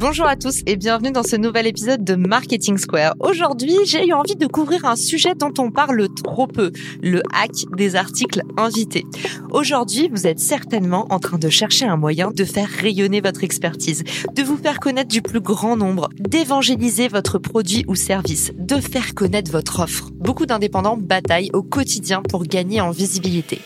Bonjour à tous et bienvenue dans ce nouvel épisode de Marketing Square. Aujourd'hui, j'ai eu envie de couvrir un sujet dont on parle trop peu, le hack des articles invités. Aujourd'hui, vous êtes certainement en train de chercher un moyen de faire rayonner votre expertise, de vous faire connaître du plus grand nombre, d'évangéliser votre produit ou service, de faire connaître votre offre. Beaucoup d'indépendants bataillent au quotidien pour gagner en visibilité.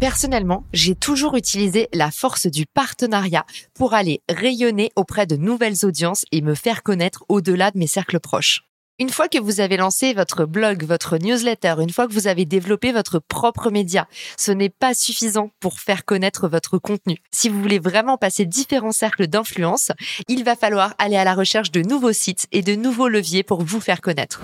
Personnellement, j'ai toujours utilisé la force du partenariat pour aller rayonner auprès de nouvelles audiences et me faire connaître au-delà de mes cercles proches. Une fois que vous avez lancé votre blog, votre newsletter, une fois que vous avez développé votre propre média, ce n'est pas suffisant pour faire connaître votre contenu. Si vous voulez vraiment passer différents cercles d'influence, il va falloir aller à la recherche de nouveaux sites et de nouveaux leviers pour vous faire connaître.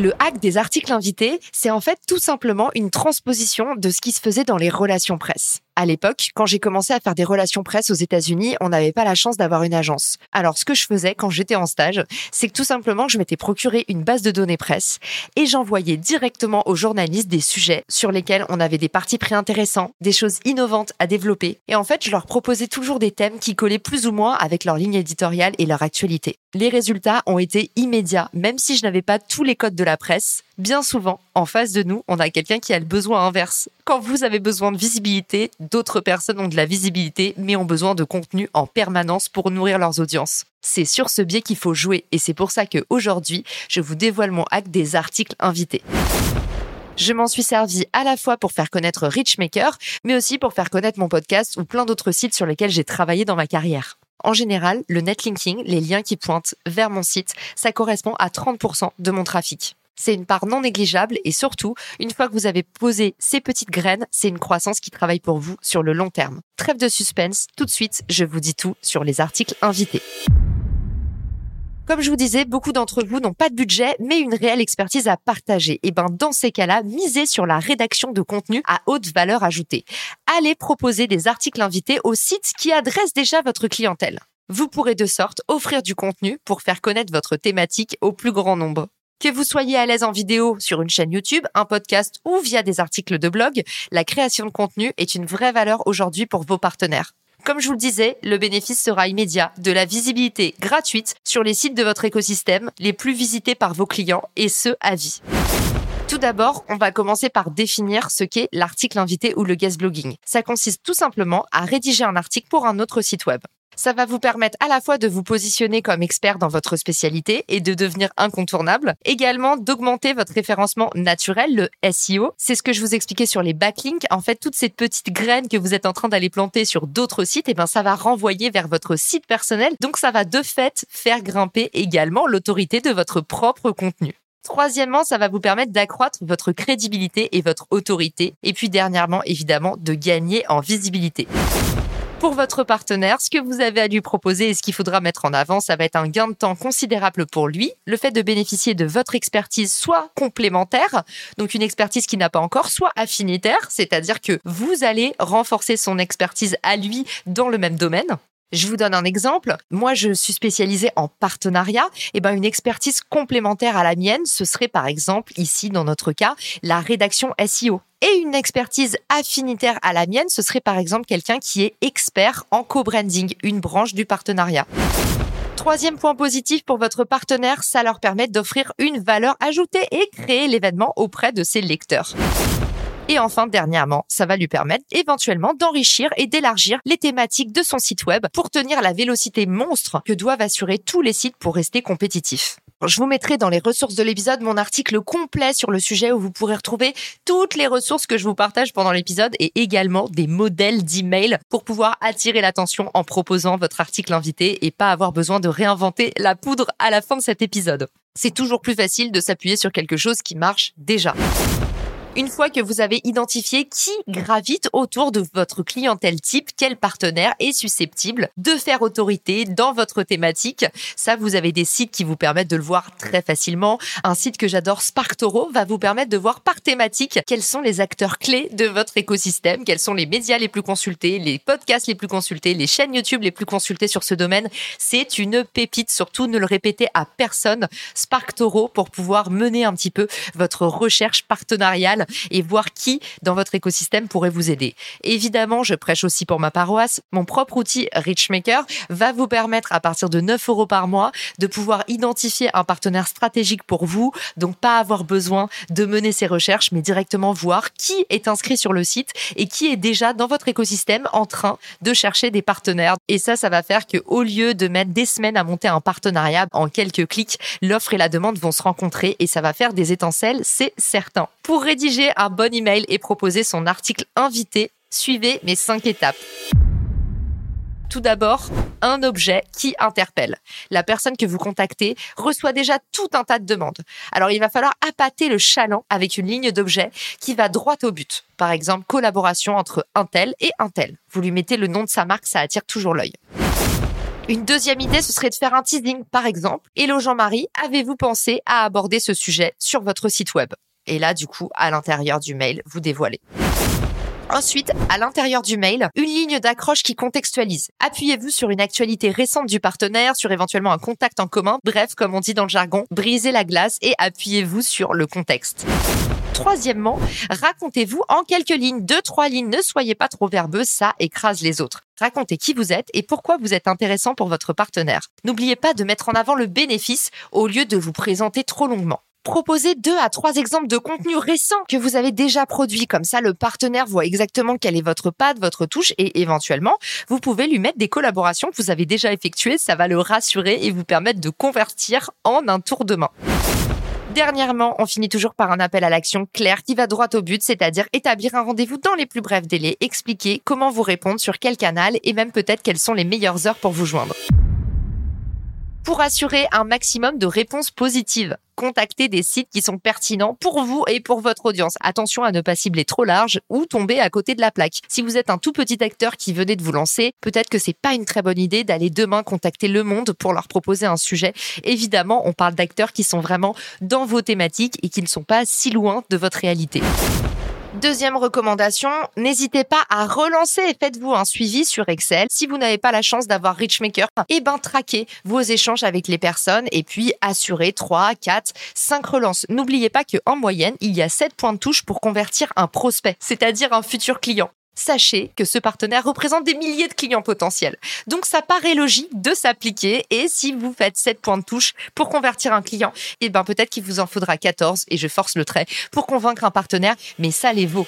Le hack des articles invités, c'est en fait tout simplement une transposition de ce qui se faisait dans les relations presse. À l'époque, quand j'ai commencé à faire des relations presse aux États-Unis, on n'avait pas la chance d'avoir une agence. Alors, ce que je faisais quand j'étais en stage, c'est que tout simplement, je m'étais procuré une base de données presse et j'envoyais directement aux journalistes des sujets sur lesquels on avait des parties préintéressants, des choses innovantes à développer. Et en fait, je leur proposais toujours des thèmes qui collaient plus ou moins avec leur ligne éditoriale et leur actualité. Les résultats ont été immédiats, même si je n'avais pas tous les codes de la presse. Bien souvent, en face de nous, on a quelqu'un qui a le besoin inverse. Quand vous avez besoin de visibilité, d'autres personnes ont de la visibilité, mais ont besoin de contenu en permanence pour nourrir leurs audiences. C'est sur ce biais qu'il faut jouer, et c'est pour ça que aujourd'hui, je vous dévoile mon hack des articles invités. Je m'en suis servi à la fois pour faire connaître Richmaker, mais aussi pour faire connaître mon podcast ou plein d'autres sites sur lesquels j'ai travaillé dans ma carrière. En général, le netlinking, les liens qui pointent vers mon site, ça correspond à 30% de mon trafic. C'est une part non négligeable et surtout, une fois que vous avez posé ces petites graines, c'est une croissance qui travaille pour vous sur le long terme. Trêve de suspense, tout de suite, je vous dis tout sur les articles invités. Comme je vous disais, beaucoup d'entre vous n'ont pas de budget, mais une réelle expertise à partager. Et ben, dans ces cas-là, misez sur la rédaction de contenu à haute valeur ajoutée. Allez proposer des articles invités aux sites qui adressent déjà votre clientèle. Vous pourrez de sorte offrir du contenu pour faire connaître votre thématique au plus grand nombre. Que vous soyez à l'aise en vidéo sur une chaîne YouTube, un podcast ou via des articles de blog, la création de contenu est une vraie valeur aujourd'hui pour vos partenaires. Comme je vous le disais, le bénéfice sera immédiat, de la visibilité gratuite sur les sites de votre écosystème les plus visités par vos clients et ce à vie. Tout d'abord, on va commencer par définir ce qu'est l'article invité ou le guest blogging. Ça consiste tout simplement à rédiger un article pour un autre site web. Ça va vous permettre à la fois de vous positionner comme expert dans votre spécialité et de devenir incontournable. Également d'augmenter votre référencement naturel, le SEO. C'est ce que je vous expliquais sur les backlinks. En fait, toutes ces petites graines que vous êtes en train d'aller planter sur d'autres sites, eh ben, ça va renvoyer vers votre site personnel. Donc, ça va de fait faire grimper également l'autorité de votre propre contenu. Troisièmement, ça va vous permettre d'accroître votre crédibilité et votre autorité. Et puis dernièrement, évidemment, de gagner en visibilité pour votre partenaire, ce que vous avez à lui proposer et ce qu'il faudra mettre en avant, ça va être un gain de temps considérable pour lui. Le fait de bénéficier de votre expertise soit complémentaire, donc une expertise qui n'a pas encore, soit affinitaire, c'est-à-dire que vous allez renforcer son expertise à lui dans le même domaine. Je vous donne un exemple. Moi, je suis spécialisée en partenariat. Et eh ben, une expertise complémentaire à la mienne, ce serait par exemple, ici, dans notre cas, la rédaction SEO. Et une expertise affinitaire à la mienne, ce serait par exemple quelqu'un qui est expert en co-branding, une branche du partenariat. Troisième point positif pour votre partenaire, ça leur permet d'offrir une valeur ajoutée et créer l'événement auprès de ses lecteurs. Et enfin, dernièrement, ça va lui permettre éventuellement d'enrichir et d'élargir les thématiques de son site web pour tenir la vélocité monstre que doivent assurer tous les sites pour rester compétitifs. Je vous mettrai dans les ressources de l'épisode mon article complet sur le sujet où vous pourrez retrouver toutes les ressources que je vous partage pendant l'épisode et également des modèles d'email pour pouvoir attirer l'attention en proposant votre article invité et pas avoir besoin de réinventer la poudre à la fin de cet épisode. C'est toujours plus facile de s'appuyer sur quelque chose qui marche déjà. Une fois que vous avez identifié qui gravite autour de votre clientèle type, quel partenaire est susceptible de faire autorité dans votre thématique, ça vous avez des sites qui vous permettent de le voir très facilement. Un site que j'adore, SparkToro, va vous permettre de voir par thématique quels sont les acteurs clés de votre écosystème, quels sont les médias les plus consultés, les podcasts les plus consultés, les chaînes YouTube les plus consultées sur ce domaine. C'est une pépite, surtout ne le répétez à personne. SparkToro pour pouvoir mener un petit peu votre recherche partenariale et voir qui dans votre écosystème pourrait vous aider. Évidemment, je prêche aussi pour ma paroisse. Mon propre outil Richmaker va vous permettre à partir de 9 euros par mois de pouvoir identifier un partenaire stratégique pour vous, donc pas avoir besoin de mener ces recherches, mais directement voir qui est inscrit sur le site et qui est déjà dans votre écosystème en train de chercher des partenaires. Et ça, ça va faire que au lieu de mettre des semaines à monter un partenariat, en quelques clics, l'offre et la demande vont se rencontrer et ça va faire des étincelles, c'est certain. Pour rédiger un bon email et proposer son article invité, suivez mes cinq étapes. Tout d'abord, un objet qui interpelle. La personne que vous contactez reçoit déjà tout un tas de demandes. Alors il va falloir appâter le chaland avec une ligne d'objet qui va droit au but. Par exemple, collaboration entre un tel et un tel. Vous lui mettez le nom de sa marque, ça attire toujours l'œil. Une deuxième idée, ce serait de faire un teasing, par exemple. Hello Jean-Marie, avez-vous pensé à aborder ce sujet sur votre site web? Et là, du coup, à l'intérieur du mail, vous dévoilez. Ensuite, à l'intérieur du mail, une ligne d'accroche qui contextualise. Appuyez-vous sur une actualité récente du partenaire, sur éventuellement un contact en commun. Bref, comme on dit dans le jargon, brisez la glace et appuyez-vous sur le contexte. Troisièmement, racontez-vous en quelques lignes, deux, trois lignes. Ne soyez pas trop verbeux, ça écrase les autres. Racontez qui vous êtes et pourquoi vous êtes intéressant pour votre partenaire. N'oubliez pas de mettre en avant le bénéfice au lieu de vous présenter trop longuement. Proposez deux à trois exemples de contenu récent que vous avez déjà produit. Comme ça, le partenaire voit exactement quelle est votre patte, votre touche et éventuellement, vous pouvez lui mettre des collaborations que vous avez déjà effectuées. Ça va le rassurer et vous permettre de convertir en un tour de main. Dernièrement, on finit toujours par un appel à l'action clair qui va droit au but, c'est-à-dire établir un rendez-vous dans les plus brefs délais, expliquer comment vous répondre sur quel canal et même peut-être quelles sont les meilleures heures pour vous joindre pour assurer un maximum de réponses positives. Contactez des sites qui sont pertinents pour vous et pour votre audience. Attention à ne pas cibler trop large ou tomber à côté de la plaque. Si vous êtes un tout petit acteur qui venait de vous lancer, peut-être que c'est pas une très bonne idée d'aller demain contacter Le Monde pour leur proposer un sujet. Évidemment, on parle d'acteurs qui sont vraiment dans vos thématiques et qui ne sont pas si loin de votre réalité. Deuxième recommandation, n'hésitez pas à relancer et faites-vous un suivi sur Excel. Si vous n'avez pas la chance d'avoir Richmaker, eh ben traquez vos échanges avec les personnes et puis assurez 3, 4, 5 relances. N'oubliez pas qu'en moyenne, il y a 7 points de touche pour convertir un prospect, c'est-à-dire un futur client sachez que ce partenaire représente des milliers de clients potentiels. Donc ça paraît logique de s'appliquer et si vous faites 7 points de touche pour convertir un client, eh ben peut-être qu'il vous en faudra 14 et je force le trait pour convaincre un partenaire, mais ça les vaut.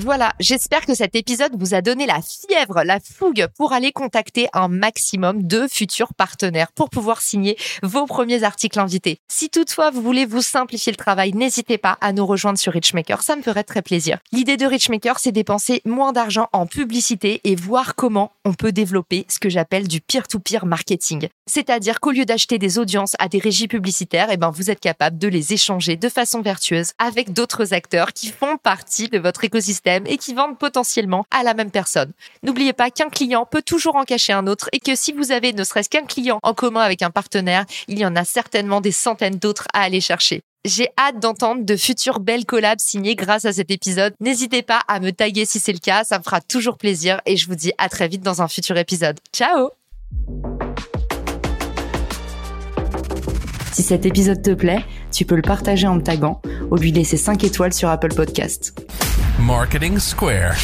Voilà, j'espère que cet épisode vous a donné la fièvre, la fougue pour aller contacter un maximum de futurs partenaires pour pouvoir signer vos premiers articles invités. Si toutefois vous voulez vous simplifier le travail, n'hésitez pas à nous rejoindre sur Richmaker, ça me ferait très plaisir. L'idée de Richmaker, c'est dépenser moins d'argent en publicité et voir comment on peut développer ce que j'appelle du peer-to-peer marketing. C'est-à-dire qu'au lieu d'acheter des audiences à des régies publicitaires, eh ben vous êtes capable de les échanger de façon vertueuse avec d'autres acteurs qui font partie de votre écosystème et qui vendent potentiellement à la même personne. N'oubliez pas qu'un client peut toujours en cacher un autre et que si vous avez ne serait-ce qu'un client en commun avec un partenaire, il y en a certainement des centaines d'autres à aller chercher. J'ai hâte d'entendre de futures belles collabs signées grâce à cet épisode. N'hésitez pas à me taguer si c'est le cas, ça me fera toujours plaisir et je vous dis à très vite dans un futur épisode. Ciao Si cet épisode te plaît, tu peux le partager en me taguant ou lui laisser 5 étoiles sur Apple Podcast. Marketing Square.